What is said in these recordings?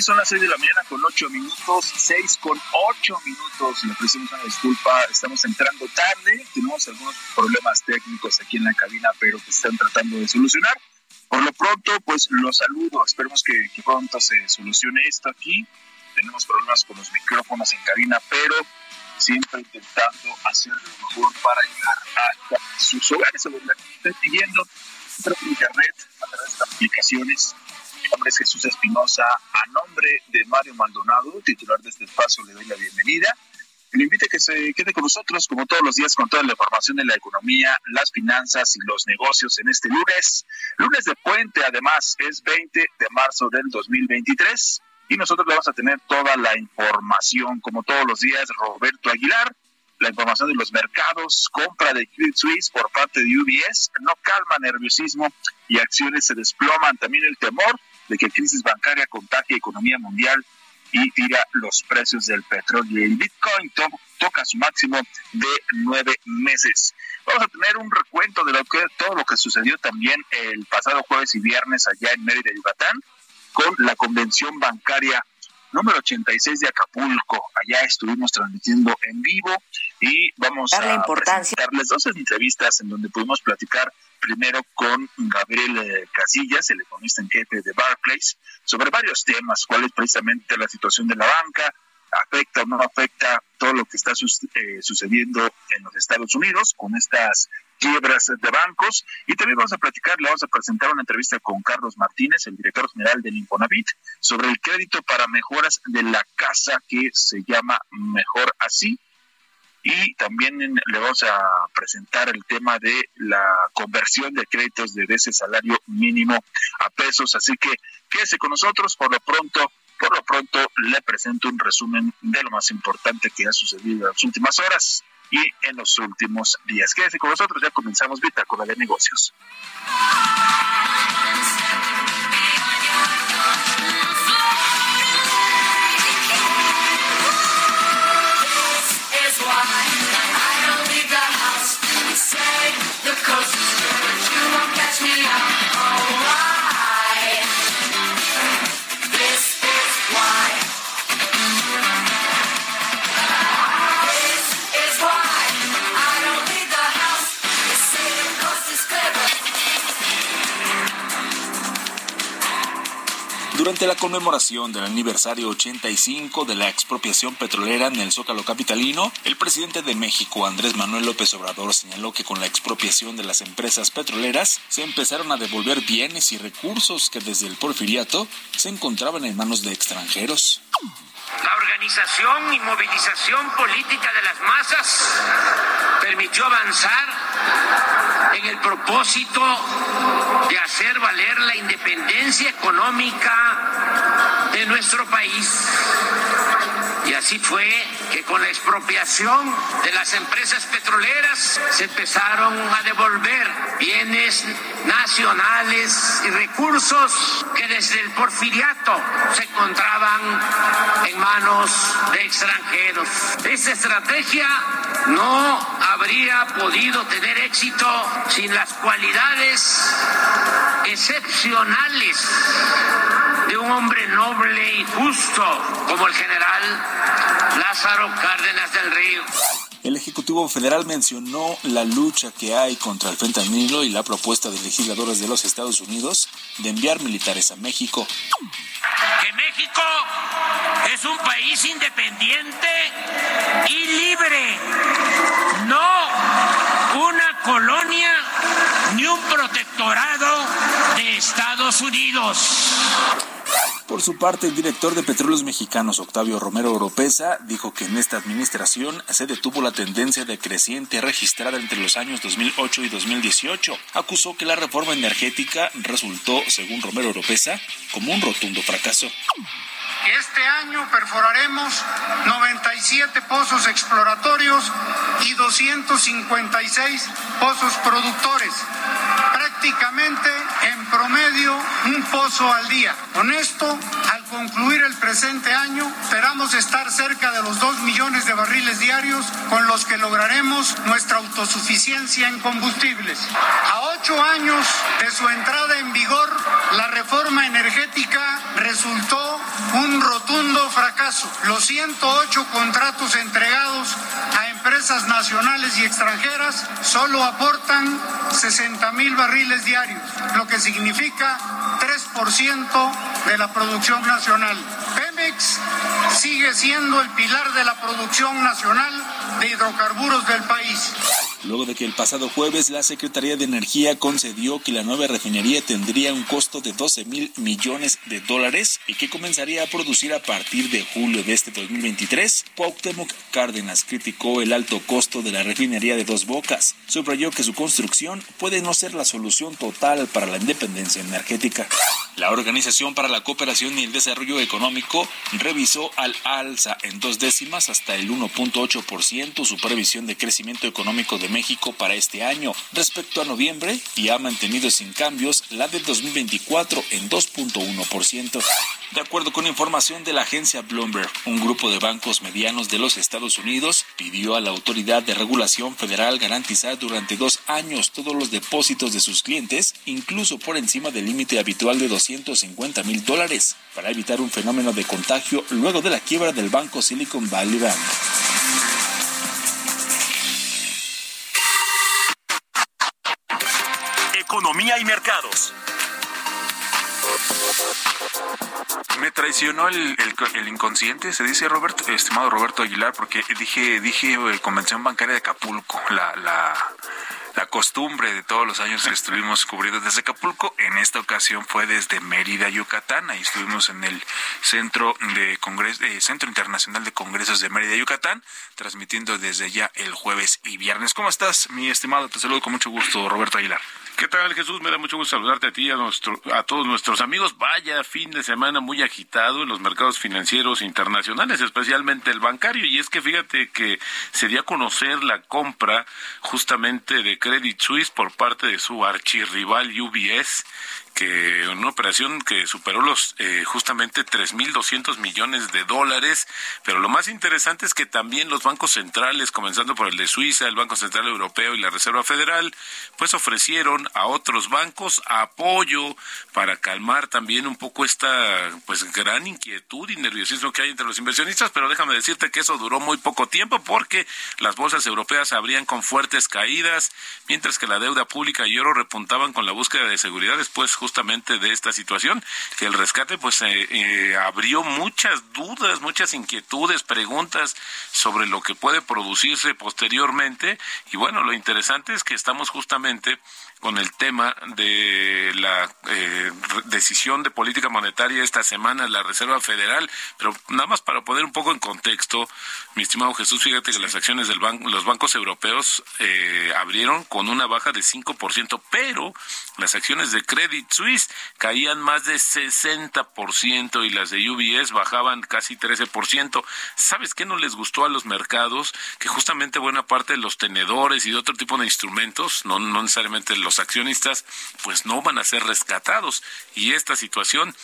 Son las 6 de la mañana con 8 minutos, 6 con 8 minutos. Le ofrecemos una disculpa, estamos entrando tarde, tenemos algunos problemas técnicos aquí en la cabina, pero que están tratando de solucionar. Por lo pronto, pues los saludo, esperemos que, que pronto se solucione esto aquí. Tenemos problemas con los micrófonos en cabina, pero siempre intentando hacer lo mejor para llegar a sus hogares, o donde estén pidiendo internet a través de aplicaciones nombre es Jesús Espinosa. A nombre de Mario Maldonado, titular de este espacio, le doy la bienvenida. Le invito a que se quede con nosotros, como todos los días, con toda la información de la economía, las finanzas y los negocios en este lunes. Lunes de puente, además, es 20 de marzo del 2023. Y nosotros le vamos a tener toda la información, como todos los días, Roberto Aguilar la información de los mercados, compra de Credit Suisse por parte de UBS, no calma nerviosismo y acciones se desploman. También el temor de que crisis bancaria contagie economía mundial y tira los precios del petróleo. El Bitcoin toca su máximo de nueve meses. Vamos a tener un recuento de todo lo que sucedió también el pasado jueves y viernes allá en Mérida, Yucatán, con la convención bancaria número 86 de Acapulco. Allá estuvimos transmitiendo en vivo y vamos a presentarles dos entrevistas en donde pudimos platicar primero con Gabriel eh, Casillas, el economista en jefe de Barclays, sobre varios temas, cuál es precisamente la situación de la banca, afecta o no afecta todo lo que está eh, sucediendo en los Estados Unidos con estas quiebras de bancos. Y también vamos a platicar, le vamos a presentar una entrevista con Carlos Martínez, el director general del Infonavit, sobre el crédito para mejoras de la casa que se llama Mejor Así. Y también le vamos a presentar el tema de la conversión de créditos de ese salario mínimo a pesos. Así que quédese con nosotros. Por lo pronto, por lo pronto le presento un resumen de lo más importante que ha sucedido en las últimas horas y en los últimos días. Quédese con nosotros, ya comenzamos Bitácora de Negocios. say the coast is good. You won't catch me out. Oh, oh, oh. Durante la conmemoración del aniversario 85 de la expropiación petrolera en el Zócalo Capitalino, el presidente de México, Andrés Manuel López Obrador, señaló que con la expropiación de las empresas petroleras se empezaron a devolver bienes y recursos que desde el porfiriato se encontraban en manos de extranjeros. La organización y movilización política de las masas permitió avanzar en el propósito de hacer valer la independencia económica de nuestro país. Y así fue que con la expropiación de las empresas petroleras se empezaron a devolver bienes nacionales y recursos que desde el porfiriato se encontraban en manos de extranjeros. Esta estrategia no habría podido tener éxito sin las cualidades excepcionales de un hombre noble y justo como el general Lázaro Cárdenas del Río. El Ejecutivo Federal mencionó la lucha que hay contra el fentanilo y la propuesta de legisladores de los Estados Unidos de enviar militares a México. Que México es un país independiente y libre, no una colonia ni un protectorado de Estados Unidos. Por su parte, el director de Petróleos Mexicanos, Octavio Romero Oropesa, dijo que en esta administración se detuvo la tendencia decreciente registrada entre los años 2008 y 2018. Acusó que la reforma energética resultó, según Romero Oropesa, como un rotundo fracaso. Este año perforaremos 97 pozos exploratorios y 256 pozos productores prácticamente en promedio un pozo al día. Con esto concluir el presente año, esperamos estar cerca de los 2 millones de barriles diarios con los que lograremos nuestra autosuficiencia en combustibles. A ocho años de su entrada en vigor, la reforma energética resultó un rotundo fracaso. Los 108 contratos entregados empresas nacionales y extranjeras solo aportan 60 mil barriles diarios, lo que significa 3% de la producción nacional. Pemex sigue siendo el pilar de la producción nacional de hidrocarburos del país luego de que el pasado jueves la Secretaría de Energía concedió que la nueva refinería tendría un costo de 12 mil millones de dólares y que comenzaría a producir a partir de julio de este 2023, Cuauhtémoc Cárdenas criticó el alto costo de la refinería de Dos Bocas. Subrayó que su construcción puede no ser la solución total para la independencia energética. La Organización para la Cooperación y el Desarrollo Económico revisó al alza en dos décimas hasta el 1.8% su previsión de crecimiento económico de México para este año respecto a noviembre y ha mantenido sin cambios la de 2024 en 2.1%. De acuerdo con información de la agencia Bloomberg, un grupo de bancos medianos de los Estados Unidos pidió a la Autoridad de Regulación Federal garantizar durante dos años todos los depósitos de sus clientes, incluso por encima del límite habitual de 250 mil dólares, para evitar un fenómeno de contagio luego de la quiebra del banco Silicon Valley Bank. Economía y mercados. Me traicionó el, inconsciente, se dice Roberto, estimado Roberto Aguilar, porque dije, dije eh, convención bancaria de Acapulco, la, la, la costumbre de todos los años que estuvimos cubriendo desde Acapulco. En esta ocasión fue desde Mérida, Yucatán. Ahí estuvimos en el Centro de Congreso, eh, Centro Internacional de Congresos de Mérida, Yucatán, transmitiendo desde ya el jueves y viernes. ¿Cómo estás, mi estimado? Te saludo con mucho gusto, Roberto Aguilar. ¿Qué tal, Jesús? Me da mucho gusto saludarte a ti y a, nuestro, a todos nuestros amigos. Vaya fin de semana muy agitado en los mercados financieros internacionales, especialmente el bancario. Y es que fíjate que se dio a conocer la compra justamente de Credit Suisse por parte de su archirrival UBS que una operación que superó los eh, justamente 3.200 millones de dólares, pero lo más interesante es que también los bancos centrales, comenzando por el de Suiza, el Banco Central Europeo y la Reserva Federal, pues ofrecieron a otros bancos apoyo para calmar también un poco esta pues gran inquietud y nerviosismo que hay entre los inversionistas, pero déjame decirte que eso duró muy poco tiempo porque las bolsas europeas abrían con fuertes caídas, mientras que la deuda pública y oro repuntaban con la búsqueda de seguridad después justamente de esta situación, el rescate pues eh, eh, abrió muchas dudas, muchas inquietudes, preguntas sobre lo que puede producirse posteriormente. Y bueno, lo interesante es que estamos justamente con el tema de la eh, decisión de política monetaria esta semana la Reserva Federal, pero nada más para poner un poco en contexto, mi estimado Jesús, fíjate que las acciones de los bancos europeos eh, abrieron con una baja de 5%, pero las acciones de Credit Suisse caían más de 60% y las de UBS bajaban casi 13%. ¿Sabes qué no les gustó a los mercados? Que justamente buena parte de los tenedores y de otro tipo de instrumentos, no, no necesariamente los los accionistas pues no van a ser rescatados. Y esta situación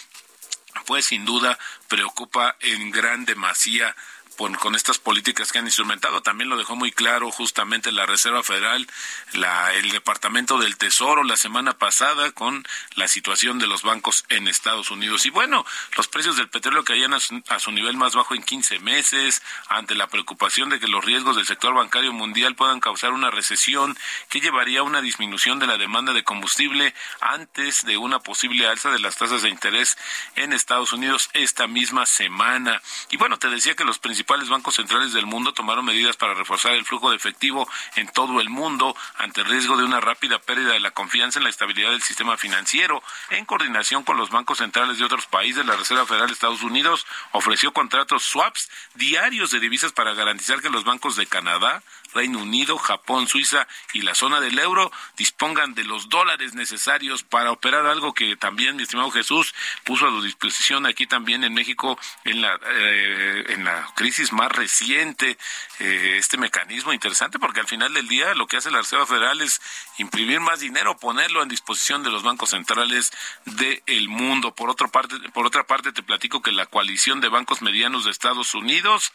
pues sin duda preocupa en gran demasía con, estas políticas que han instrumentado. También lo dejó muy claro justamente la Reserva Federal, la, el Departamento del Tesoro la semana pasada con la situación de los bancos en Estados Unidos. Y bueno, los precios del petróleo caían a su, a su nivel más bajo en 15 meses ante la preocupación de que los riesgos del sector bancario mundial puedan causar una recesión que llevaría a una disminución de la demanda de combustible antes de una posible alza de las tasas de interés en Estados Unidos esta misma semana. Y bueno, te decía que los principales principales bancos centrales del mundo tomaron medidas para reforzar el flujo de efectivo en todo el mundo ante el riesgo de una rápida pérdida de la confianza en la estabilidad del sistema financiero. En coordinación con los bancos centrales de otros países, la Reserva Federal de Estados Unidos ofreció contratos swaps diarios de divisas para garantizar que los bancos de Canadá, Reino Unido, Japón, Suiza y la zona del euro dispongan de los dólares necesarios para operar algo que también, mi estimado Jesús, puso a su disposición aquí también en México en la, eh, en la crisis más reciente, eh, este mecanismo interesante, porque al final del día lo que hace la Reserva Federal es imprimir más dinero, ponerlo en disposición de los bancos centrales del mundo. Por otra parte, por otra parte, te platico que la coalición de bancos medianos de Estados Unidos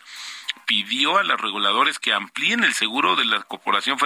pidió a los reguladores que amplíen el seguro de la Corporación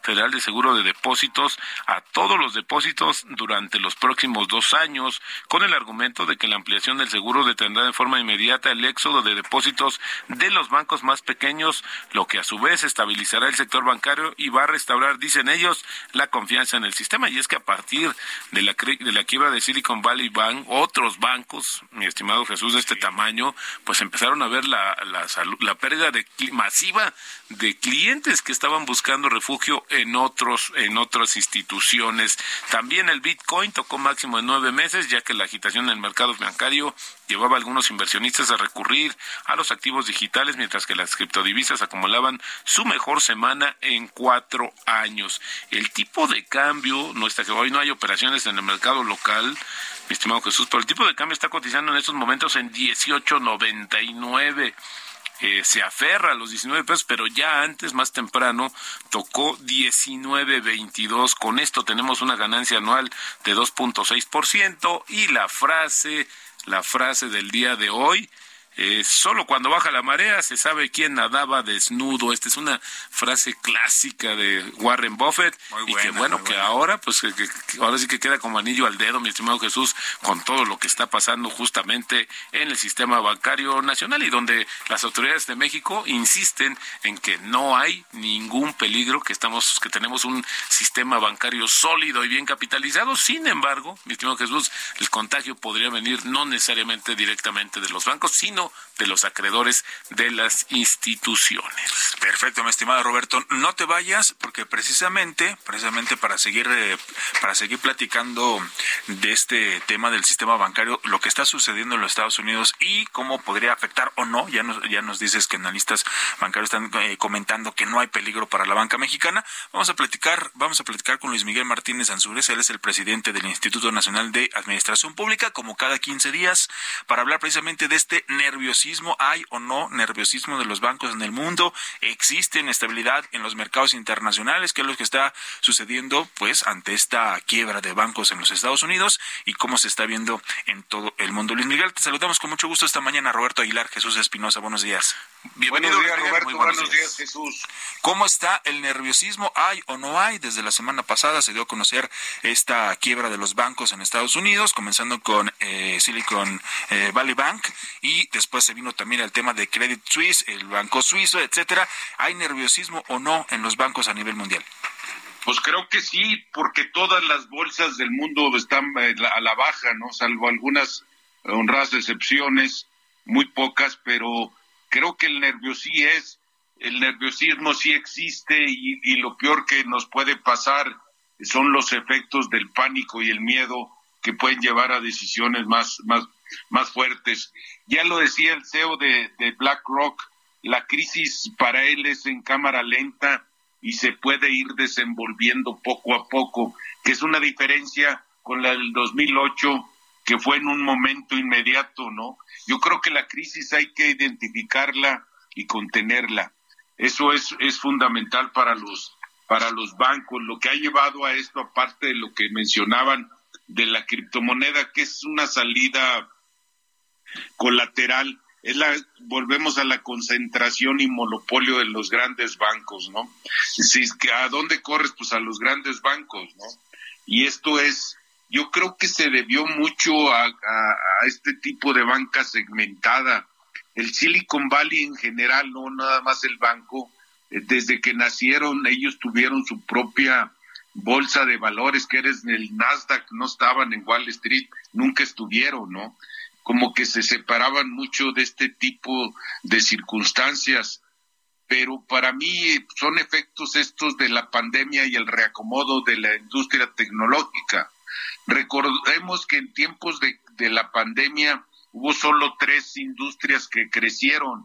Federal de Seguro de Depósitos a todos los depósitos durante los próximos dos años, con el argumento de que la ampliación del seguro detendrá de forma inmediata el éxodo de depósitos de los bancos más pequeños, lo que a su vez estabilizará el sector bancario y va a restaurar, dicen ellos, la confianza en el sistema. Y es que a partir de la, de la quiebra de Silicon Valley Bank, otros bancos, mi estimado Jesús, de este tamaño, pues empezaron a ver la, la, la pérdida de, masiva de clientes que estaban buscando refugio en otros en otras instituciones. También el Bitcoin tocó máximo en nueve meses, ya que la agitación en el mercado bancario llevaba a algunos inversionistas a recurrir a los activos digitales, mientras que las criptodivisas acumulaban su mejor semana en cuatro años. El tipo de cambio, no está que hoy no hay operaciones en el mercado local, mi estimado Jesús, pero el tipo de cambio está cotizando en estos momentos en 18.99 se aferra a los 19 pesos, pero ya antes, más temprano, tocó 19.22. Con esto tenemos una ganancia anual de 2.6% y la frase, la frase del día de hoy eh, solo cuando baja la marea se sabe quién nadaba desnudo. Esta es una frase clásica de Warren Buffett y que bueno, que ahora pues que, ahora sí que queda como anillo al dedo, mi estimado Jesús, con todo lo que está pasando justamente en el sistema bancario nacional y donde las autoridades de México insisten en que no hay ningún peligro, que estamos que tenemos un sistema bancario sólido y bien capitalizado. Sin embargo, mi estimado Jesús, el contagio podría venir no necesariamente directamente de los bancos, sino de los acreedores de las instituciones. Perfecto, mi estimado Roberto. No te vayas porque precisamente, precisamente para seguir, eh, para seguir platicando de este tema del sistema bancario, lo que está sucediendo en los Estados Unidos y cómo podría afectar o no, ya nos, ya nos dices que analistas bancarios están eh, comentando que no hay peligro para la banca mexicana. Vamos a platicar, vamos a platicar con Luis Miguel Martínez Ansúrez, él es el presidente del Instituto Nacional de Administración Pública, como cada 15 días, para hablar precisamente de este nerviosismo, hay o no nerviosismo de los bancos en el mundo, existe inestabilidad en los mercados internacionales, que es lo que está sucediendo pues ante esta quiebra de bancos en los Estados Unidos y cómo se está viendo en todo el mundo. Luis Miguel, te saludamos con mucho gusto esta mañana, Roberto Aguilar, Jesús Espinosa, buenos días. Bienvenido, buenos días, Roberto, buenos, días. Jesús. ¿Cómo está el nerviosismo? ¿Hay o no hay? Desde la semana pasada se dio a conocer esta quiebra de los bancos en Estados Unidos, comenzando con eh, Silicon eh, Valley Bank y después se vino también el tema de Credit Suisse, el banco suizo, etcétera. ¿Hay nerviosismo o no en los bancos a nivel mundial? Pues creo que sí, porque todas las bolsas del mundo están eh, a la baja, ¿no? Salvo algunas honradas excepciones, muy pocas, pero creo que el sí es, el nerviosismo sí existe y, y lo peor que nos puede pasar son los efectos del pánico y el miedo que pueden llevar a decisiones más, más, más fuertes. Ya lo decía el CEO de, de BlackRock, la crisis para él es en cámara lenta y se puede ir desenvolviendo poco a poco, que es una diferencia con la del 2008, que fue en un momento inmediato, ¿no? Yo creo que la crisis hay que identificarla y contenerla. Eso es, es fundamental para los, para los bancos. Lo que ha llevado a esto, aparte de lo que mencionaban de la criptomoneda, que es una salida colateral, es la, volvemos a la concentración y monopolio de los grandes bancos, ¿no? Si, ¿A dónde corres? Pues a los grandes bancos, ¿no? Y esto es, yo creo que se debió mucho a, este tipo de banca segmentada. El Silicon Valley en general, no nada más el banco, eh, desde que nacieron ellos tuvieron su propia bolsa de valores, que eres el Nasdaq, no estaban en Wall Street, nunca estuvieron, ¿no? como que se separaban mucho de este tipo de circunstancias. Pero para mí son efectos estos de la pandemia y el reacomodo de la industria tecnológica. Recordemos que en tiempos de, de la pandemia hubo solo tres industrias que crecieron,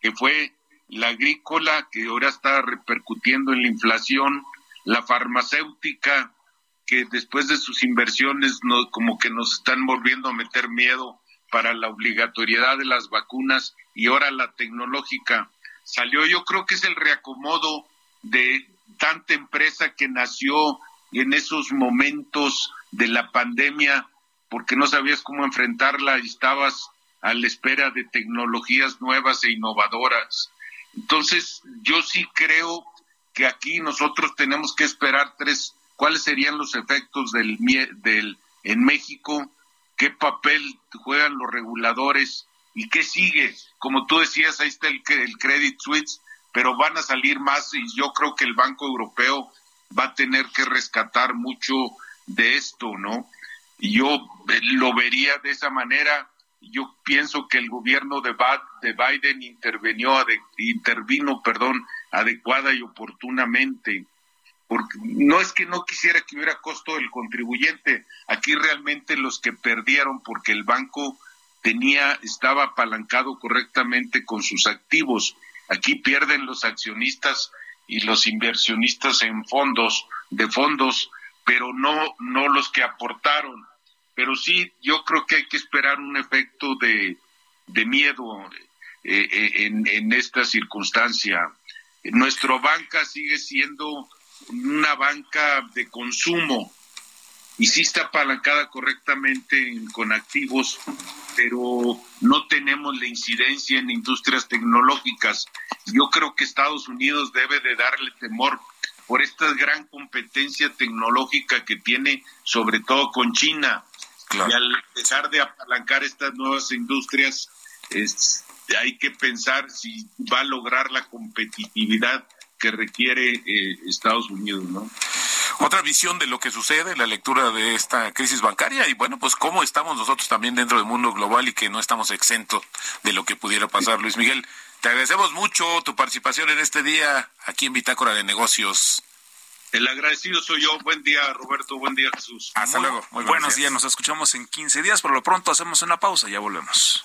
que fue la agrícola, que ahora está repercutiendo en la inflación, la farmacéutica, que después de sus inversiones no, como que nos están volviendo a meter miedo para la obligatoriedad de las vacunas y ahora la tecnológica salió. Yo creo que es el reacomodo de tanta empresa que nació en esos momentos de la pandemia porque no sabías cómo enfrentarla y estabas a la espera de tecnologías nuevas e innovadoras. Entonces, yo sí creo que aquí nosotros tenemos que esperar tres, cuáles serían los efectos del, del en México, qué papel juegan los reguladores y qué sigue. Como tú decías, ahí está el, el Credit Suisse, pero van a salir más y yo creo que el Banco Europeo va a tener que rescatar mucho de esto, ¿no? Yo lo vería de esa manera yo pienso que el gobierno de, Biden intervenió, intervino, perdón, adecuada y oportunamente. Porque no es que no quisiera que hubiera costo del contribuyente, aquí realmente los que perdieron porque el banco tenía, estaba apalancado correctamente con sus activos. Aquí pierden los accionistas y los inversionistas en fondos, de fondos, pero no, no los que aportaron pero sí yo creo que hay que esperar un efecto de, miedo eh, eh, en, en, esta circunstancia. Nuestra banca sigue siendo una banca de consumo y sí está apalancada correctamente con activos, pero no tenemos la incidencia en industrias tecnológicas. Yo creo que Estados Unidos debe de darle temor por esta gran competencia tecnológica que tiene, sobre todo con China. Y al dejar de apalancar estas nuevas industrias, es, hay que pensar si va a lograr la competitividad que requiere eh, Estados Unidos, ¿no? Otra visión de lo que sucede, la lectura de esta crisis bancaria y bueno, pues cómo estamos nosotros también dentro del mundo global y que no estamos exentos de lo que pudiera pasar. Luis Miguel, te agradecemos mucho tu participación en este día aquí en Bitácora de Negocios. El agradecido soy yo. Buen día, Roberto. Buen día, Jesús. Hasta luego. Muy buenos, días. Nos escuchamos en 15 días. Por lo pronto hacemos una pausa. Ya volvemos.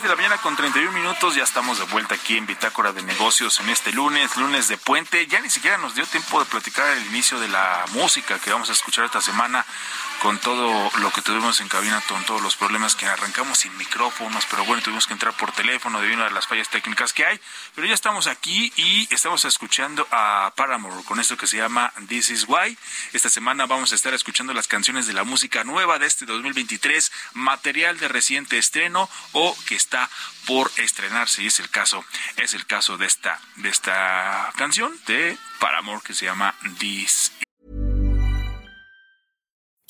De la mañana con 31 minutos, ya estamos de vuelta aquí en Bitácora de Negocios en este lunes, lunes de puente. Ya ni siquiera nos dio tiempo de platicar el inicio de la música que vamos a escuchar esta semana con todo lo que tuvimos en cabina, con todos los problemas que arrancamos sin micrófonos, pero bueno, tuvimos que entrar por teléfono debido a las fallas técnicas que hay. Pero ya estamos aquí y estamos escuchando a Paramore con esto que se llama This Is Why. Esta semana vamos a estar escuchando las canciones de la música nueva de este 2023, material de reciente estreno o que está por estrenarse y es el caso es el caso de esta de esta canción de Paramore que se llama This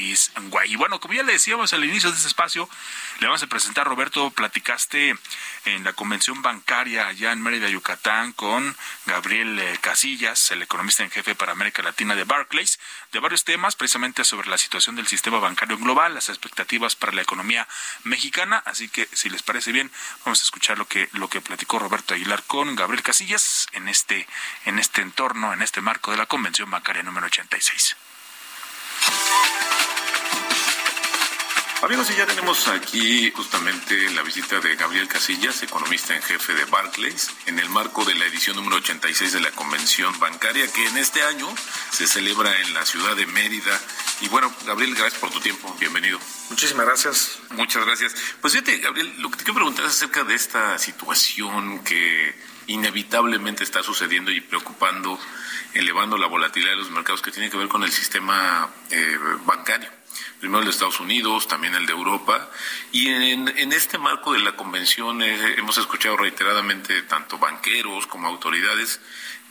Y bueno, como ya le decíamos al inicio de este espacio, le vamos a presentar, Roberto, platicaste en la convención bancaria allá en Mérida, Yucatán, con Gabriel eh, Casillas, el economista en jefe para América Latina de Barclays, de varios temas, precisamente sobre la situación del sistema bancario global, las expectativas para la economía mexicana. Así que, si les parece bien, vamos a escuchar lo que, lo que platicó Roberto Aguilar con Gabriel Casillas en este, en este entorno, en este marco de la convención bancaria número 86. Amigos, y ya tenemos aquí justamente la visita de Gabriel Casillas, economista en jefe de Barclays, en el marco de la edición número 86 de la Convención Bancaria, que en este año se celebra en la ciudad de Mérida. Y bueno, Gabriel, gracias por tu tiempo. Bienvenido. Muchísimas gracias. Muchas gracias. Pues fíjate, Gabriel, lo que te quiero preguntar es acerca de esta situación que inevitablemente está sucediendo y preocupando, elevando la volatilidad de los mercados que tiene que ver con el sistema eh, bancario primero el de Estados Unidos, también el de Europa. Y en, este marco de la convención eh, hemos escuchado reiteradamente tanto banqueros como autoridades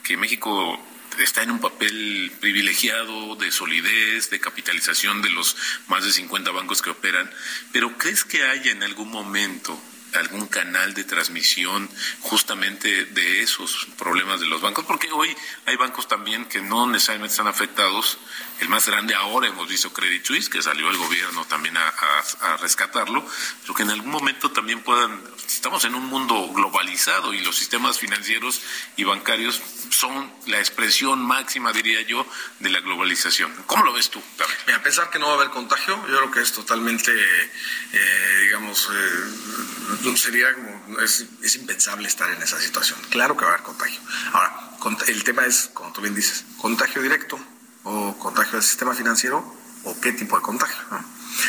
que México está en un papel privilegiado de solidez, de capitalización de los más de 50 bancos que operan. Pero ¿crees que haya en algún momento algún canal de transmisión justamente de esos problemas de los bancos, porque hoy hay bancos también que no necesariamente están afectados. El más grande ahora hemos visto Credit Suisse, que salió el gobierno también a, rescatarlo, pero que en algún momento también puedan, estamos en un mundo globalizado y los sistemas financieros y bancarios son la expresión máxima, diría yo, de la globalización. ¿Cómo lo ves tú, David? a pesar que no va a haber contagio, yo creo que es totalmente, eh, digamos, eh, sería como, es, es, impensable estar en esa situación. Claro que va a haber contagio. Ahora, el tema es, como tú bien dices, contagio directo o contagio del sistema financiero o qué tipo de contagio.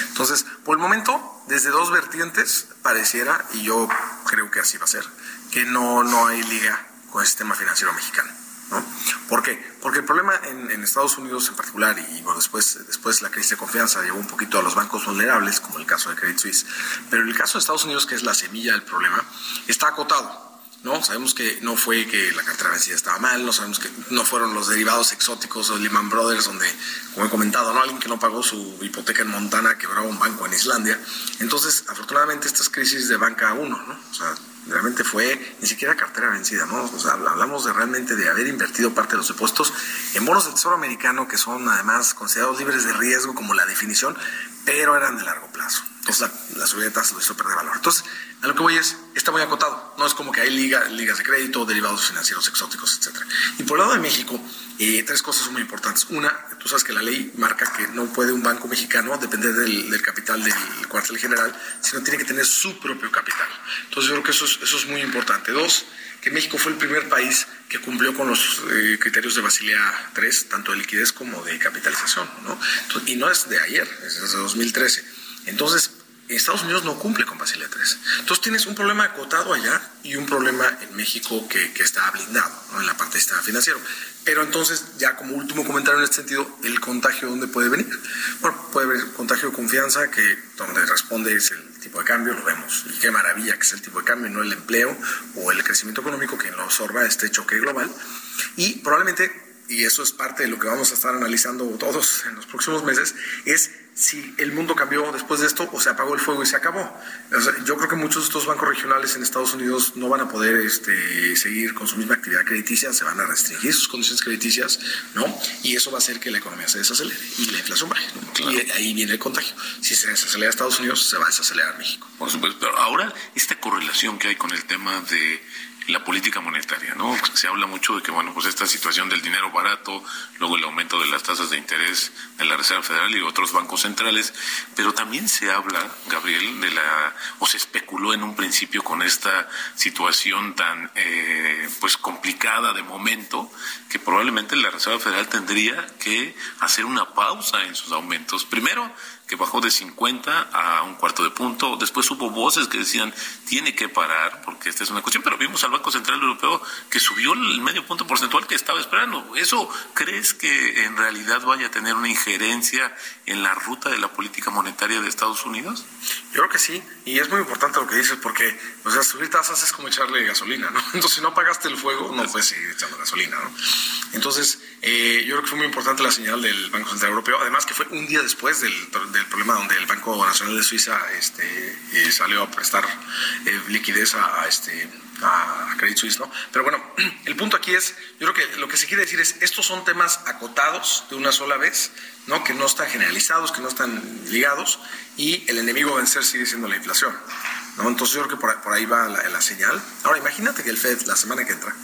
Entonces, por el momento, desde dos vertientes pareciera, y yo creo que así va a ser, que no, no hay liga con el sistema financiero mexicano. ¿no? ¿Por qué? Porque el problema en, Estados Unidos en particular, y bueno, después, después la crisis de confianza llevó un poquito a los bancos vulnerables, como el caso de Credit Suisse, pero en el caso de Estados Unidos, que es la semilla del problema, está acotado. ¿No? Sabemos que no fue que la cartera vencida estaba mal, no sabemos que no fueron los derivados exóticos o Lehman Brothers, donde, como he comentado, ¿no? alguien que no pagó su hipoteca en Montana quebraba un banco en Islandia. Entonces, afortunadamente, estas crisis de banca uno, ¿no? O sea, realmente fue ni siquiera cartera vencida, ¿no? O sea, hablamos de realmente de haber invertido parte de los depósitos en bonos del Tesoro americano que son además considerados libres de riesgo como la definición, pero eran de largo plazo. Entonces la, la subida de tasas lo hizo perder valor. Entonces, a lo que voy es, está muy acotado. No es como que hay liga, ligas de crédito, derivados financieros exóticos, etc. Y por el lado de México, eh, tres cosas son muy importantes. Una, tú sabes que la ley marca que no puede un banco mexicano depender del, capital del cuartel general, sino tiene que tener su propio capital. Entonces yo creo que eso es, eso es muy importante. Dos, que México fue el primer país que cumplió con los eh, criterios de Basilea 3, tanto de liquidez como de capitalización. ¿no? y no es de ayer, es desde 2013. Entonces, Estados Unidos no cumple con Basilea 3. Entonces tienes un problema acotado allá y un problema en México que, que está blindado en la parte del sistema financiero. Pero entonces, ya como último comentario en este sentido, ¿el contagio dónde puede venir? Bueno, puede haber contagio de confianza, que donde responde es el tipo de cambio, lo vemos. Y qué maravilla que es el tipo de cambio, no el empleo o el crecimiento económico que lo absorba este choque global. Y probablemente y eso es parte de lo que vamos a estar analizando todos en los próximos meses, es si el mundo cambió después de esto o se apagó el fuego y se acabó. yo creo que muchos de estos bancos regionales en Estados Unidos no van a poder este, seguir con su misma actividad crediticia, se van a restringir sus condiciones crediticias, ¿no? Y eso va a hacer que la economía se desacelere y la inflación baje. Y ahí viene el contagio. Si se desacelera Estados Unidos, se va a desacelerar México. Por supuesto, pero ahora esta correlación que hay con el tema de la política monetaria, ¿no? Se habla mucho de que, bueno, pues esta situación del dinero barato, luego el aumento de las tasas de interés de la Reserva Federal y otros bancos centrales, pero también se habla, Gabriel, de la, o se especuló en un principio con esta situación tan, eh, pues, complicada de momento, que probablemente la Reserva Federal tendría que hacer una pausa en sus aumentos. Primero, que bajó de 50 a un cuarto de punto. Después hubo voces que decían, tiene que parar, porque esta es una cuestión, pero vimos al Banco Central Europeo que subió el medio punto porcentual que estaba esperando. ¿Eso crees que en realidad vaya a tener una injerencia en la ruta de la política monetaria de Estados Unidos? Yo creo que sí, y es muy importante lo que dices, porque, o sea, subir tasas es como echarle gasolina, ¿no? Entonces, si no apagaste el fuego, no puedes seguir echando gasolina, ¿no? Entonces, eh, yo creo que fue muy importante la señal del Banco Central Europeo, además que fue un día después del, del problema donde el Banco Nacional de Suiza este, eh, salió a prestar eh, liquidez a, este a Credit Suisse, ¿no? Pero bueno, el punto aquí es, yo creo que lo que se quiere decir es, estos son temas acotados de una sola vez, ¿no? Que no están generalizados, que no están ligados, y el enemigo a vencer sigue siendo la inflación, ¿no? Entonces yo creo que por, ahí va la, la, señal. Ahora, imagínate que el Fed, la semana que entra,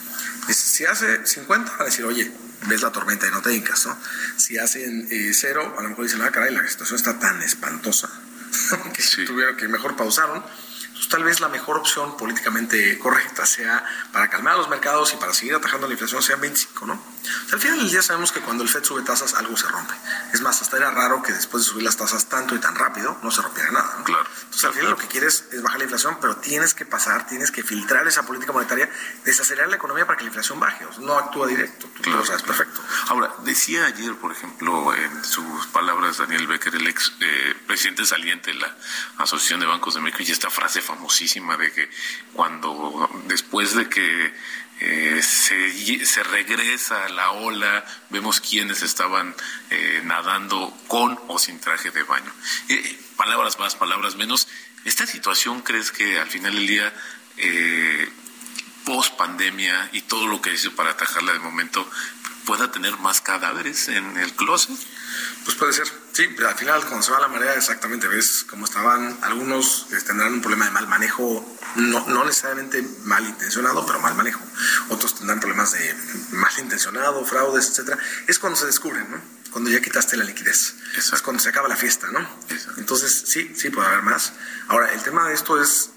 si hace 50, va a decir, oye, ves la tormenta y no te hincas, ¿no? Si hacen eh, cero, a lo mejor dicen, ah, caray, la situación está tan espantosa que si tuvieron que mejor pausaron entonces, tal vez la mejor opción políticamente correcta sea para calmar los mercados y para seguir atajando la inflación sea 25, ¿no? Al final del día sabemos que cuando el Fed sube tasas algo se rompe. Es más, hasta era raro que después de subir las tasas tanto y tan rápido no se rompiera nada. ¿no? Claro. Entonces, al final lo que quieres es bajar la inflación, pero tienes que pasar, tienes que filtrar esa política monetaria, desacelerar la economía para que la inflación baje. O sea, no actúa directo. Tú lo sabes perfecto. Ahora, decía ayer, por ejemplo, en sus palabras Daniel Becker, el ex eh, presidente saliente de la Asociación de Bancos de México, y esta frase famosísima de que cuando después de que eh, se, se, regresa la ola, vemos quienes estaban eh, nadando con o sin traje de baño. Eh, palabras más, palabras menos. ¿Esta situación crees que al final del día, post pandemia y todo lo que hizo para atajarla de momento, pueda tener más cadáveres en el closet? Pues puede ser, sí, al final cuando se va la marea exactamente ves cómo estaban, algunos tendrán un problema de mal manejo, no, no necesariamente malintencionado, pero mal manejo, otros tendrán problemas de malintencionado, fraudes, etcétera, es cuando se descubren, ¿no? Cuando ya quitaste la liquidez, es cuando se acaba la fiesta, ¿no? Entonces sí, sí puede haber más. Ahora, el tema de esto es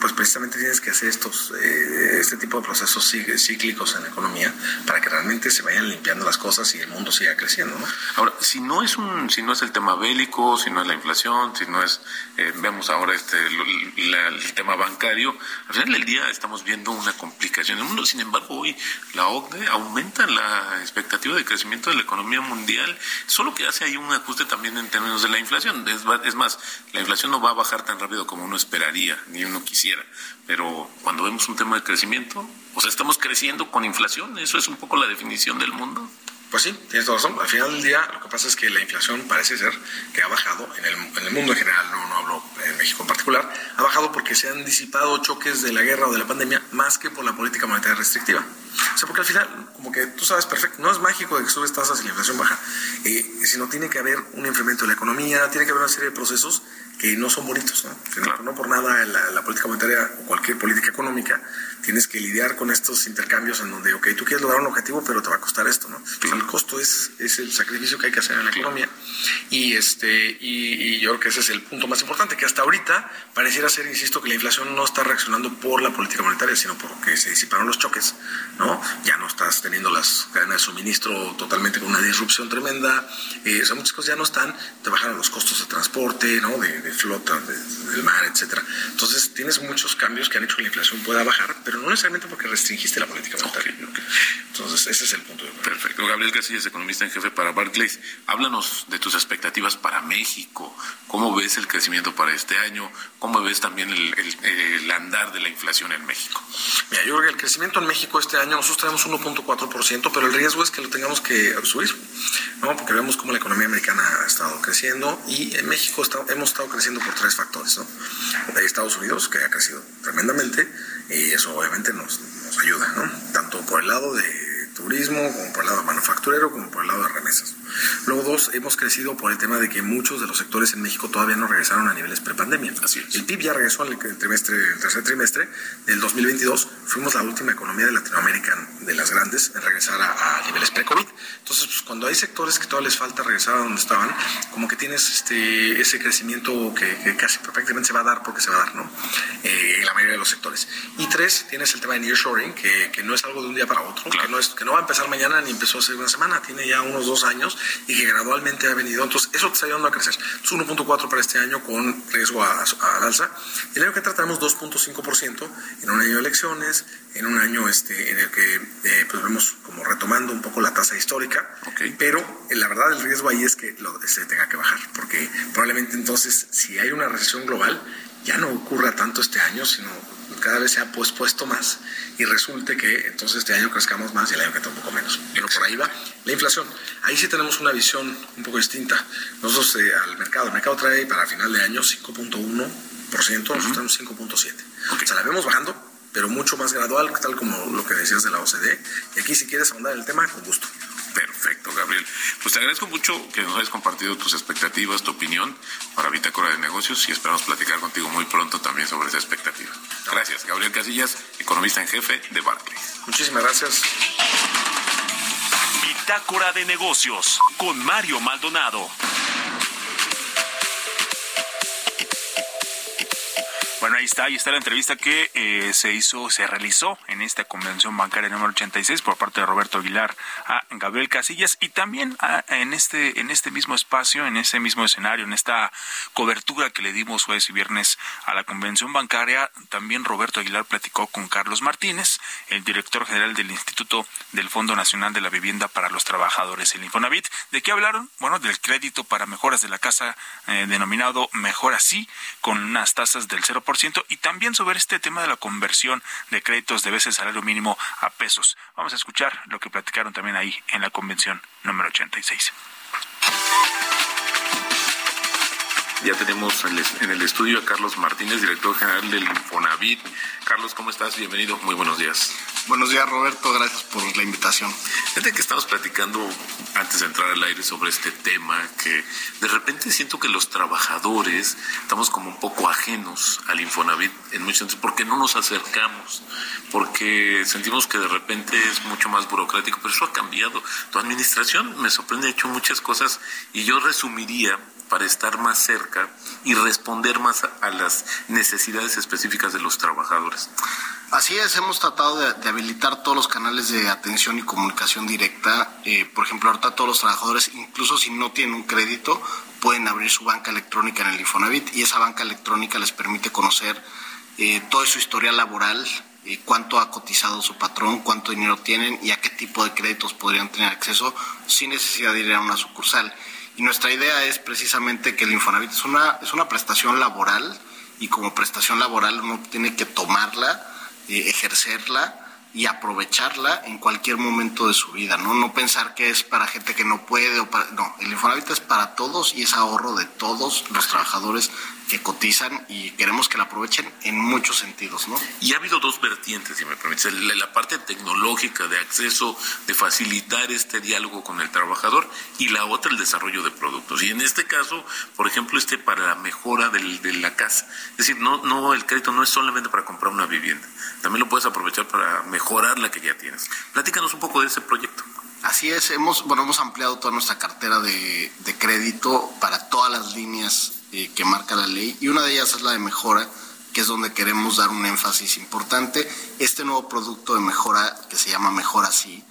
pues precisamente tienes que hacer estos eh, este tipo de procesos cíclicos en la economía para que realmente se vayan limpiando las cosas y el mundo siga creciendo ¿no? ahora si no es un si no es el tema bélico si no es la inflación si no es eh, vemos ahora este el tema bancario al final del día estamos viendo una complicación en el mundo sin embargo hoy la OCDE aumenta la expectativa de crecimiento de la economía mundial solo que hace ahí un ajuste también en términos de la inflación es, es más la inflación no va a bajar tan rápido como uno esperaría ni uno quisiera. Pero cuando vemos un tema de crecimiento, o sea, estamos creciendo con inflación, eso es un poco la definición del mundo. Pues sí, tienes toda razón. Al final del día, lo que pasa es que la inflación parece ser que ha bajado en el, en el mundo en general, no, no hablo en México en particular, ha bajado porque se han disipado choques de la guerra o de la pandemia más que por la política monetaria restrictiva. O sea, porque al final, como que tú sabes perfecto, no es mágico de que subes tasas y la inflación baja, eh, sino tiene que haber un incremento de la economía, tiene que haber una serie de procesos que no son bonitos, ¿no? No por nada la, la, política monetaria o cualquier política económica tienes que lidiar con estos intercambios en donde, ok, tú quieres lograr un objetivo, pero te va a costar esto, ¿no? el costo es, es el sacrificio que hay que hacer en la economía. Y, este, y, yo creo que ese es el punto más importante, que hasta ahorita pareciera ser, insisto, que la inflación no está reaccionando por la política monetaria, sino porque se disiparon los choques, ¿no? Ya no estás teniendo las cadenas de suministro totalmente con una disrupción tremenda, eh, o sea, muchas cosas ya no están, te bajaron los costos de transporte, ¿no? De, de flota, del mar, etcétera. Entonces, tienes muchos cambios que han hecho que la inflación pueda bajar, pero no necesariamente porque restringiste la política monetaria. Entonces, ese es el punto. De Perfecto. Gabriel Casillas, economista en jefe para Barclays. Háblanos de tus expectativas para México. ¿Cómo ves el crecimiento para este año? ¿Cómo ves también el, el, andar de la inflación en México? Mira, yo creo que el crecimiento en México este año, nosotros tenemos 1.4%, pero el riesgo es que lo tengamos que subir, ¿no? Porque vemos cómo la economía americana ha estado creciendo y en México hemos estado creciendo por tres factores, ¿no? Estados Unidos, que ha crecido tremendamente, y eso obviamente nos, nos ayuda, ¿no? Tanto por el lado de turismo, como por el lado manufacturero, como por el lado de remesas. Luego, dos, hemos crecido por el tema de que muchos de los sectores en México todavía no regresaron a niveles prepandemia. Así El PIB ya regresó en el, trimestre, el tercer trimestre del 2022. Fuimos la última economía de Latinoamérica, de las grandes, en regresar a, niveles pre-COVID. Entonces, pues, cuando hay sectores que todavía les falta regresar a donde estaban, como que tienes este, ese crecimiento que, casi prácticamente se va a dar porque se va a dar, ¿no? Eh, en la mayoría de los sectores. Y tres, tienes el tema de nearshoring, que, que no es algo de un día para otro, que, no es, que no va a empezar mañana ni empezó hace una semana, tiene ya unos dos años y que gradualmente ha venido. Entonces, eso está ayudando a crecer. Es 1.4 para este año con riesgo al alza. El año que tratamos 2.5% en un año de elecciones, en un año este, en el que eh, pues vemos como retomando un poco la tasa histórica, pero eh, la verdad el riesgo ahí es que lo, se tenga que bajar, porque probablemente entonces si hay una recesión global ya no ocurra tanto este año, sino cada vez se ha pospuesto más y resulte que entonces este año crezcamos más y el año que está un poco menos. Pero por ahí va la inflación. Ahí sí tenemos una visión un poco distinta. Nosotros eh, al mercado, el mercado trae para final de año 5.1%, nosotros tenemos 5.7%. O sea, la vemos bajando, pero mucho más gradual, tal como lo que decías de la OCDE. Y aquí si quieres ahondar el tema, con gusto. Perfecto, Gabriel. Pues te agradezco mucho que nos hayas compartido tus expectativas, tu opinión para Bitácora de Negocios y esperamos platicar contigo muy pronto también sobre esa expectativa. Gracias, Gabriel Casillas, economista en jefe de Barclays. Muchísimas gracias. Bitácora de Negocios con Mario Maldonado. Bueno, ahí está, ahí está la entrevista que eh, se hizo, se realizó en esta convención bancaria número 86 por parte de Roberto Aguilar a Gabriel Casillas y también en este en este mismo espacio, en ese mismo escenario, en esta cobertura que le dimos jueves y viernes a la convención bancaria, también Roberto Aguilar platicó con Carlos Martínez, el director general del Instituto del Fondo Nacional de la Vivienda para los Trabajadores, el Infonavit. ¿De qué hablaron? Bueno, del crédito para mejoras de la casa eh, denominado Mejor Así, con unas tasas del 0% y también sobre este tema de la conversión de créditos de veces salario mínimo a pesos. Vamos a escuchar lo que platicaron también ahí en la convención número 86. Ya tenemos en el estudio a Carlos Martínez, director general del Infonavit. Carlos, ¿cómo estás? Bienvenido. Muy buenos días. Buenos días, Roberto. Gracias por la invitación. Fíjate que estamos platicando antes de entrar al aire sobre este tema, que de repente siento que los trabajadores estamos como un poco ajenos al Infonavit en muchos sentidos, porque no nos acercamos, porque sentimos que de repente es mucho más burocrático, pero eso ha cambiado. Tu administración me sorprende, ha hecho muchas cosas y yo resumiría para estar más cerca y responder más a, las necesidades específicas de los trabajadores. Así es, hemos tratado de, habilitar todos los canales de atención y comunicación directa. Eh, por ejemplo, ahorita todos los trabajadores, incluso si no tienen un crédito, pueden abrir su banca electrónica en el Infonavit y esa banca electrónica les permite conocer eh, su historial laboral, eh, cuánto ha cotizado su patrón, cuánto dinero tienen y a qué tipo de créditos podrían tener acceso sin necesidad de ir a una sucursal. Y nuestra idea es precisamente que el Infonavit es una, es una prestación laboral y como prestación laboral uno tiene que tomarla, eh, ejercerla y aprovecharla en cualquier momento de su vida, ¿no? No pensar que es para gente que no puede o para... No, el Infonavit es para todos y es ahorro de todos los trabajadores que cotizan y queremos que la aprovechen en muchos sentidos, ¿no? Y ha habido dos vertientes, si me permites, la parte tecnológica de acceso, de facilitar este diálogo con el trabajador y la otra el desarrollo de productos. Y en este caso, por ejemplo, este para la mejora de la casa. Es decir, no, no, el crédito no es solamente para comprar una vivienda, también lo puedes aprovechar para mejorar la que ya tienes. Platícanos un poco de ese proyecto. Así es, hemos, bueno, hemos ampliado toda nuestra cartera de, de crédito para todas las líneas eh, que marca la ley y una de ellas es la de mejora, que es donde queremos dar un énfasis importante. Este nuevo producto de mejora, que se llama Mejora Sí,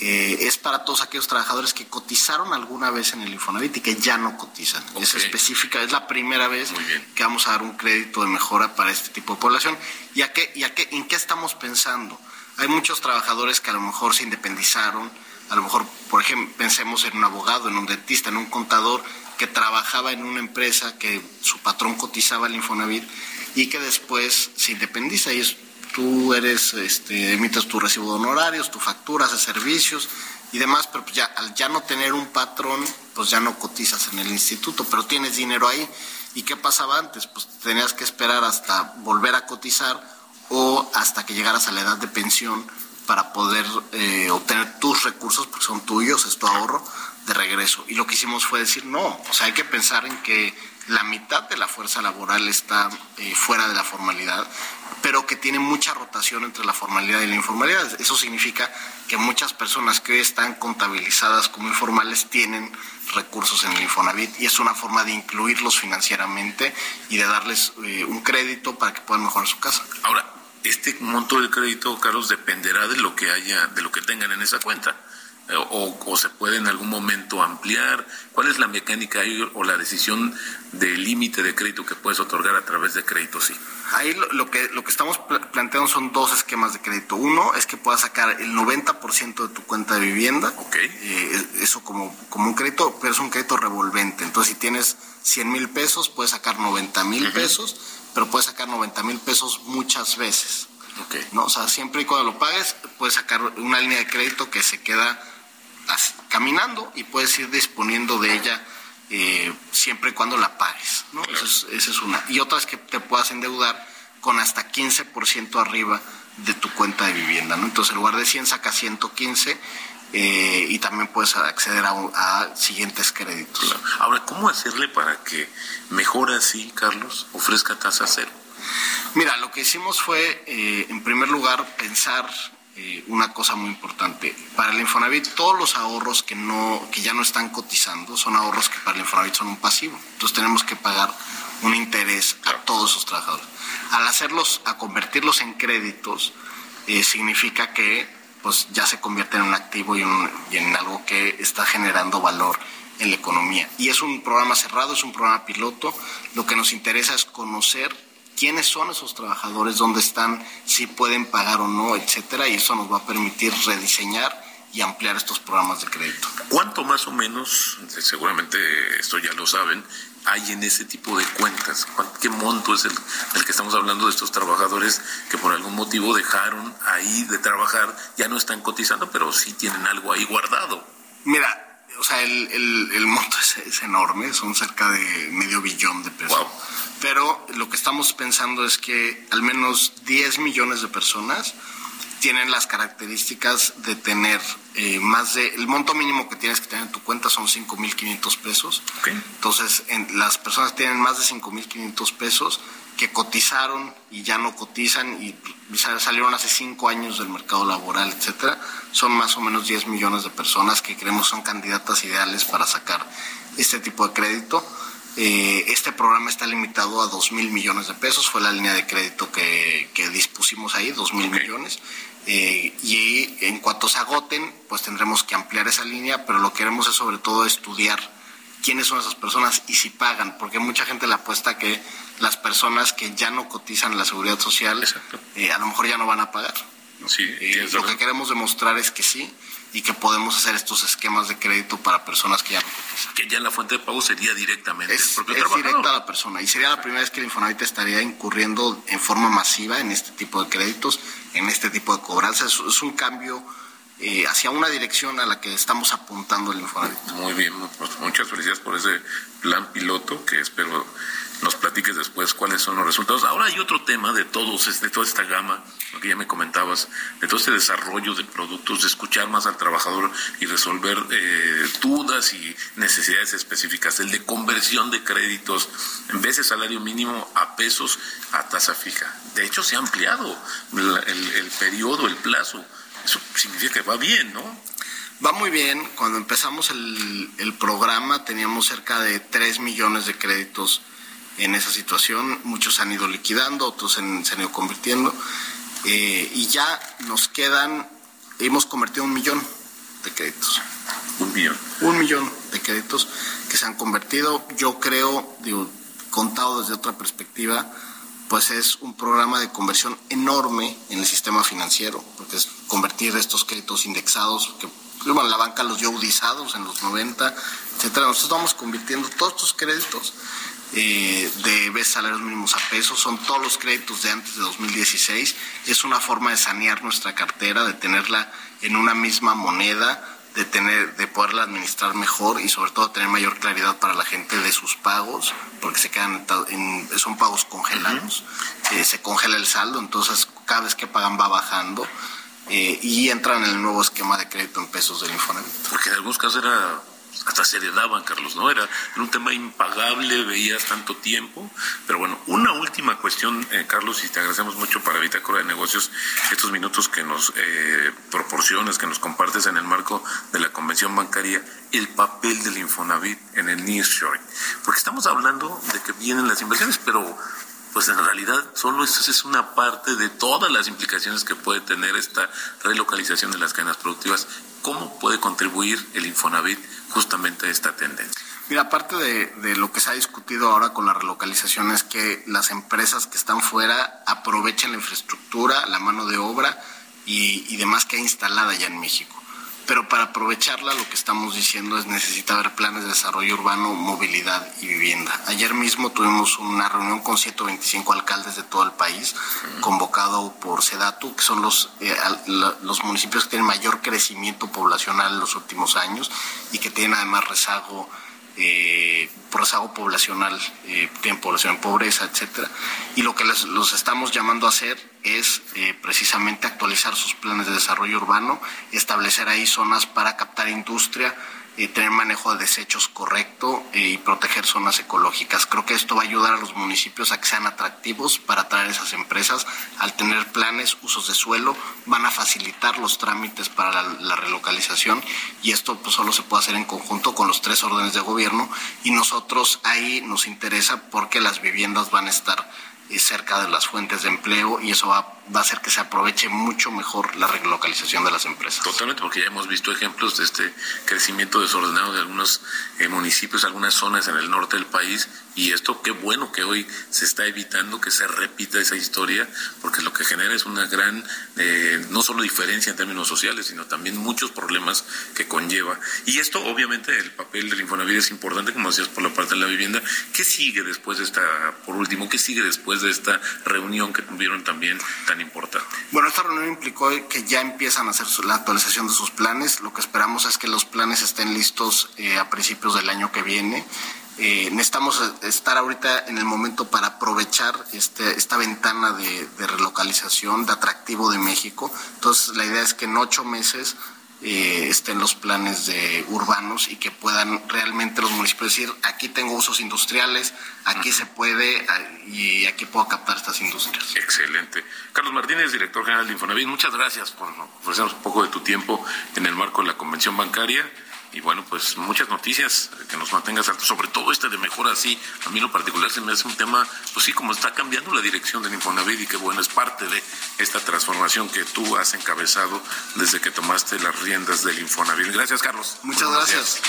eh, es para todos aquellos trabajadores que cotizaron alguna vez en el Infonavit y que ya no cotizan. Es específica, es la primera vez que vamos a dar un crédito de mejora para este tipo de población. ¿Y, a qué, y a qué, en qué estamos pensando? Hay muchos trabajadores que a lo mejor se independizaron, a lo mejor, por ejemplo, pensemos en un abogado, en un dentista, en un contador, que trabajaba en una empresa que su patrón cotizaba el Infonavit y que después se independiza y es, tú eres, este, emites tu recibo de honorarios, tu facturas de servicios y demás, pero pues ya al ya no tener un patrón, pues ya no cotizas en el instituto, pero tienes dinero ahí. ¿Y qué pasaba antes? Pues tenías que esperar hasta volver a cotizar o hasta que llegaras a la edad de pensión para poder eh, obtener tus recursos, porque son tuyos, es tu ahorro, de regreso. Y lo que hicimos fue decir, no, o sea, hay que pensar en que la mitad de la fuerza laboral está eh, fuera de la formalidad, pero que tiene mucha rotación entre la formalidad y la informalidad. Eso significa que muchas personas que están contabilizadas como informales tienen recursos en el Infonavit y es una forma de incluirlos financieramente y de darles eh, un crédito para que puedan mejorar su casa. Ahora, este monto de crédito, Carlos, dependerá de lo que haya, de lo que tengan en esa cuenta eh, o, se puede en algún momento ampliar? ¿Cuál es la mecánica ahí o la decisión del límite de crédito que puedes otorgar a través de crédito? Sí. Ahí lo, que, lo que estamos planteando son dos esquemas de crédito. Uno es que puedas sacar el 90% de tu cuenta de vivienda. Ok. Eh, eso como, como un crédito, pero es un crédito revolvente. Entonces, si tienes 100 mil pesos, puedes sacar 90 mil pesos, pero puedes sacar 90 mil pesos muchas veces. Okay. ¿no? O sea, siempre y cuando lo pagues, puedes sacar una línea de crédito que se queda caminando y puedes ir disponiendo de ella eh, siempre y cuando la pagues. ¿no? Esa, es, una. Y otra es que te puedas endeudar con hasta 15% arriba de tu cuenta de vivienda. ¿no? Entonces, en lugar de 100, saca 115 eh, y también puedes acceder a, siguientes créditos. Ahora, ¿cómo hacerle para que mejor así, Carlos, ofrezca tasa cero? Mira, lo que hicimos fue, eh, en primer lugar, pensar eh, una cosa muy importante. Para el Infonavit, todos los ahorros que, no, que ya no están cotizando son ahorros que para el Infonavit son un pasivo. Entonces tenemos que pagar un interés a todos esos trabajadores. Al hacerlos, a convertirlos en créditos, eh, significa que pues ya se convierte en un activo y, y en algo que está generando valor en la economía. Y es un programa cerrado, es un programa piloto. Lo que nos interesa es conocer quiénes son esos trabajadores, dónde están, si pueden pagar o no, etcétera, y eso nos va a permitir rediseñar y ampliar estos programas de crédito. ¿Cuánto más o menos, seguramente esto ya lo saben, hay en ese tipo de cuentas? ¿Qué monto es el del que estamos hablando de estos trabajadores que por algún motivo dejaron ahí de trabajar, ya no están cotizando, pero sí tienen algo ahí guardado? Mira, o sea, el, monto es, enorme, son cerca de medio billón de pesos. Pero lo que estamos pensando es que al menos 10 millones de personas tienen las características de tener eh, más de, el monto mínimo que tienes que tener en tu cuenta son 5.500 pesos. Entonces, las personas tienen más de 5.500 pesos que cotizaron y ya no cotizan y salieron hace cinco años del mercado laboral, etcétera, son más o menos 10 millones de personas que creemos son candidatas ideales para sacar este tipo de crédito. Eh, este programa está limitado a dos mil millones de pesos, fue la línea de crédito que, dispusimos ahí, dos mil millones. Eh, y en cuanto se agoten, pues tendremos que ampliar esa línea, pero lo que queremos es sobre todo estudiar quiénes son esas personas y si pagan, porque mucha gente le apuesta que las personas que ya no cotizan en la seguridad social eh, a lo mejor ya no van a pagar. lo que queremos demostrar es que sí y que podemos hacer estos esquemas de crédito para personas que ya no cotizan. Que ya la fuente de pago sería directamente es, el propio es directa a la persona y sería la primera vez que el Infonavit estaría incurriendo en forma masiva en este tipo de créditos, en este tipo de cobranzas. Es, un cambio eh, hacia una dirección a la que estamos apuntando el Infonavit. Muy bien, pues muchas felicidades por ese plan piloto que espero nos platiques después cuáles son los resultados. Ahora hay otro tema de todos, de toda esta gama, lo que ya me comentabas, de todo este desarrollo de productos, de escuchar más al trabajador y resolver eh, dudas y necesidades específicas, el de conversión de créditos en vez de salario mínimo a pesos a tasa fija. De hecho, se ha ampliado el, periodo, el plazo. Eso significa que va bien, ¿no? Va muy bien. Cuando empezamos el, el, programa teníamos cerca de 3 millones de créditos en esa situación. Muchos han ido liquidando, otros se han, ido convirtiendo. Eh, y ya nos quedan, hemos convertido un millón de créditos. Un millón. Un millón de créditos que se han convertido. Yo creo, digo, contado desde otra perspectiva, pues es un programa de conversión enorme en el sistema financiero, porque es convertir estos créditos indexados, que bueno, la banca los dio en los 90, etcétera. Nosotros vamos convirtiendo todos estos créditos eh, de vez salarios mínimos a pesos, son todos los créditos de antes de 2016. Es una forma de sanear nuestra cartera, de tenerla en una misma moneda, de tener, de poderla administrar mejor y sobre todo tener mayor claridad para la gente de sus pagos, porque se quedan en, son pagos congelados, eh, se congela el saldo, entonces cada vez que pagan va bajando. Eh, y entran en el nuevo esquema de crédito en pesos del Infonavit. Porque en algunos casos era hasta se heredaban, Carlos, ¿no? Era, un tema impagable, veías tanto tiempo. Pero bueno, una última cuestión, eh, Carlos, y te agradecemos mucho para Bitácora de Negocios estos minutos que nos eh, proporcionas, que nos compartes en el marco de la convención bancaria, el papel del Infonavit en el nearshoring. Porque estamos hablando de que vienen las inversiones, pero pues en realidad solo eso es una parte de todas las implicaciones que puede tener esta relocalización de las cadenas productivas ¿Cómo puede contribuir el Infonavit justamente a esta tendencia? Mira, aparte de, lo que se ha discutido ahora con la relocalización es que las empresas que están fuera aprovechen la infraestructura, la mano de obra y, y demás que ha instalada ya en México pero para aprovecharla lo que estamos diciendo es necesita haber planes de desarrollo urbano, movilidad y vivienda. Ayer mismo tuvimos una reunión con 125 alcaldes de todo el país, convocado por SEDATU, que son los, eh, los municipios que tienen mayor crecimiento poblacional en los últimos años y que tienen además rezago eh, rezago poblacional, eh, tienen población en pobreza, etcétera. Y lo que les, los estamos llamando a hacer es eh, precisamente actualizar sus planes de desarrollo urbano, establecer ahí zonas para captar industria, tener manejo de desechos correcto eh, y proteger zonas ecológicas. Creo que esto va a ayudar a los municipios a que sean atractivos para atraer esas empresas. Al tener planes, usos de suelo, van a facilitar los trámites para la, relocalización y esto pues, solo se puede hacer en conjunto con los tres órdenes de gobierno y nosotros ahí nos interesa porque las viviendas van a estar cerca de las fuentes de empleo y eso va, va, a hacer que se aproveche mucho mejor la relocalización de las empresas. Totalmente, porque ya hemos visto ejemplos de este crecimiento desordenado de algunos eh, municipios, algunas zonas en el norte del país y esto qué bueno que hoy se está evitando que se repita esa historia, porque lo que genera es una gran, eh, no solo diferencia en términos sociales, sino también muchos problemas que conlleva. Y esto, obviamente, el papel del Infonavit es importante, como decías, por la parte de la vivienda. ¿Qué sigue después de esta, por último, qué sigue después de esta reunión que tuvieron también tan importante? Bueno, esta reunión implicó que ya empiezan a hacer la actualización de sus planes. Lo que esperamos es que los planes estén listos eh, a principios del año que viene. Eh, necesitamos estar ahorita en el momento para aprovechar este, esta ventana de, relocalización, de atractivo de México. Entonces, la idea es que en ocho meses eh, estén los planes de urbanos y que puedan realmente los municipios decir, aquí tengo usos industriales, aquí se puede y aquí puedo captar estas industrias. Excelente. Carlos Martínez, director general de Infonavit, muchas gracias por ofrecernos un poco de tu tiempo en el marco de la convención bancaria y bueno, pues muchas noticias que nos mantengas alto, sobre todo este de mejora, sí, a mí en lo particular se me hace un tema, pues sí, como está cambiando la dirección del Infonavit y que bueno, es parte de esta transformación que tú has encabezado desde que tomaste las riendas del Infonavit. Gracias, Carlos. Muchas gracias.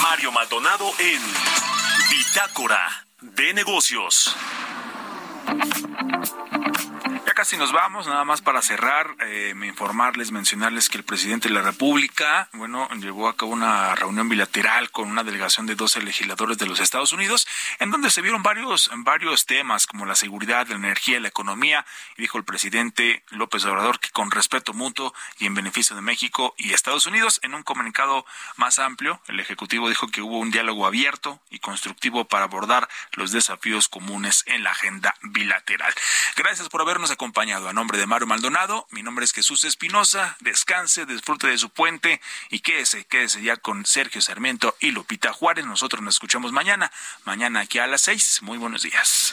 Mario Maldonado en Bitácora de Negocios casi nos vamos, nada más para cerrar, eh, informarles, mencionarles que el presidente de la República, bueno, llevó a cabo una reunión bilateral con una delegación de 12 legisladores de los Estados Unidos, en donde se vieron varios, varios temas como la seguridad, la energía, la economía, y dijo el presidente López Obrador que con respeto mutuo y en beneficio de México y Estados Unidos, en un comunicado más amplio, el Ejecutivo dijo que hubo un diálogo abierto y constructivo para abordar los desafíos comunes en la agenda bilateral. Gracias por habernos acompañado acompañado a nombre de Mario Maldonado. Mi nombre es Jesús Espinosa. Descanse, disfrute de su puente y quédese, quédese ya con Sergio Sarmiento y Lupita Juárez. Nosotros nos escuchamos mañana, mañana aquí a las seis. Muy buenos días.